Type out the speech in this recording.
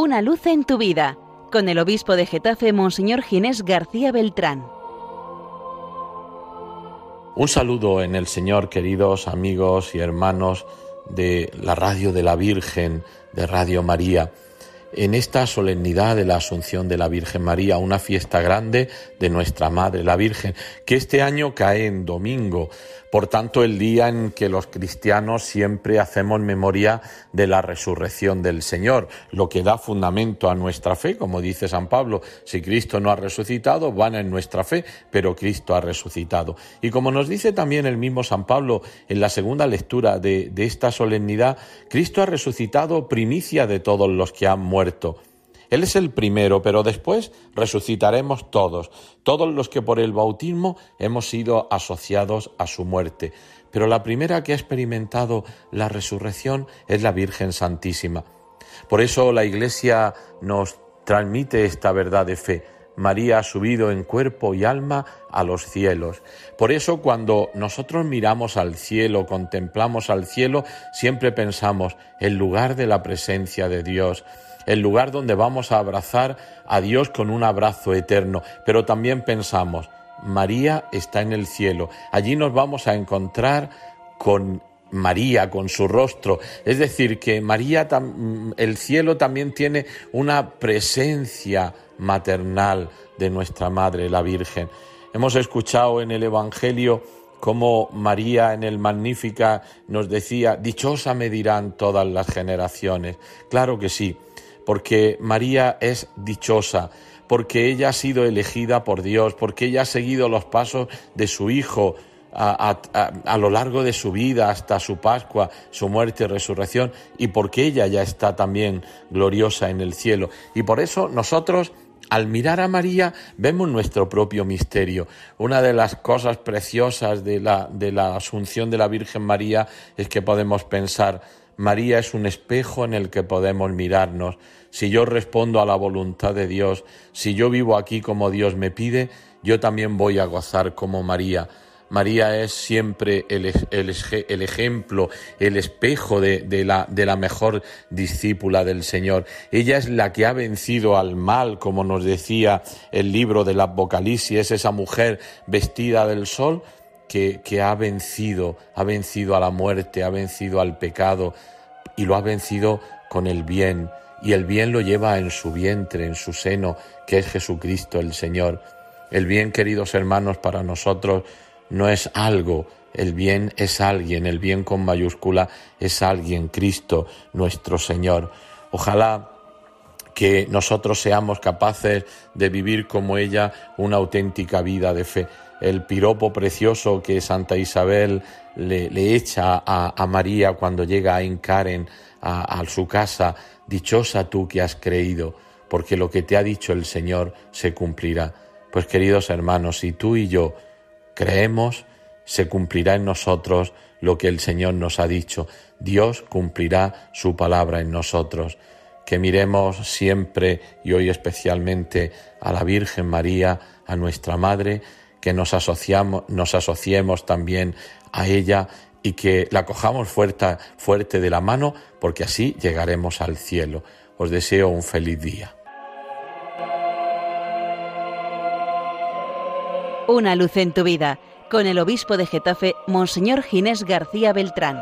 Una luz en tu vida, con el obispo de Getafe, Monseñor Ginés García Beltrán. Un saludo en el Señor, queridos amigos y hermanos de la Radio de la Virgen, de Radio María en esta solemnidad de la Asunción de la Virgen María, una fiesta grande de nuestra Madre, la Virgen, que este año cae en domingo, por tanto el día en que los cristianos siempre hacemos memoria de la resurrección del Señor, lo que da fundamento a nuestra fe, como dice San Pablo, si Cristo no ha resucitado, van en nuestra fe, pero Cristo ha resucitado. Y como nos dice también el mismo San Pablo en la segunda lectura de, de esta solemnidad, Cristo ha resucitado primicia de todos los que han muerto Él es el primero, pero después resucitaremos todos, todos los que por el bautismo hemos sido asociados a su muerte. Pero la primera que ha experimentado la resurrección es la Virgen Santísima. Por eso la Iglesia nos transmite esta verdad de fe. María ha subido en cuerpo y alma a los cielos. Por eso cuando nosotros miramos al cielo, contemplamos al cielo, siempre pensamos el lugar de la presencia de Dios, el lugar donde vamos a abrazar a Dios con un abrazo eterno, pero también pensamos, María está en el cielo, allí nos vamos a encontrar con María, con su rostro. Es decir, que María, el cielo también tiene una presencia maternal de nuestra Madre, la Virgen. Hemos escuchado en el Evangelio cómo María en el Magnífica nos decía, dichosa me dirán todas las generaciones. Claro que sí, porque María es dichosa, porque ella ha sido elegida por Dios, porque ella ha seguido los pasos de su Hijo a, lo largo de su vida hasta su Pascua, su muerte y resurrección, y porque ella ya está también gloriosa en el cielo. Y por eso nosotros al mirar a María vemos nuestro propio misterio. Una de las cosas preciosas de la, de la asunción de la Virgen María es que podemos pensar, María es un espejo en el que podemos mirarnos. Si yo respondo a la voluntad de Dios, si yo vivo aquí como Dios me pide, yo también voy a gozar como María. María es siempre el, ejemplo, el espejo de, la, de la mejor discípula del Señor. Ella es la que ha vencido al mal, como nos decía el libro del Apocalipsis, es esa mujer vestida del sol que, ha vencido, ha vencido a la muerte, ha vencido al pecado y lo ha vencido con el bien. Y el bien lo lleva en su vientre, en su seno, que es Jesucristo el Señor. El bien, queridos hermanos, para nosotros no es algo, el bien es alguien, el bien con mayúscula es alguien, Cristo nuestro Señor. Ojalá que nosotros seamos capaces de vivir como ella una auténtica vida de fe el piropo precioso que Santa Isabel le, echa a, María cuando llega a Encaren a, a su casa, dichosa tú que has creído, porque lo que te ha dicho el Señor se cumplirá. Pues queridos hermanos, si tú y yo creemos, se cumplirá en nosotros lo que el Señor nos ha dicho. Dios cumplirá su palabra en nosotros. Que miremos siempre y hoy especialmente a la Virgen María, a nuestra Madre, que nos, asociamos, nos asociemos también a ella y que la cojamos fuerte, fuerte de la mano porque así llegaremos al cielo. Os deseo un feliz día. Una luz en tu vida con el obispo de Getafe, Monseñor Ginés García Beltrán.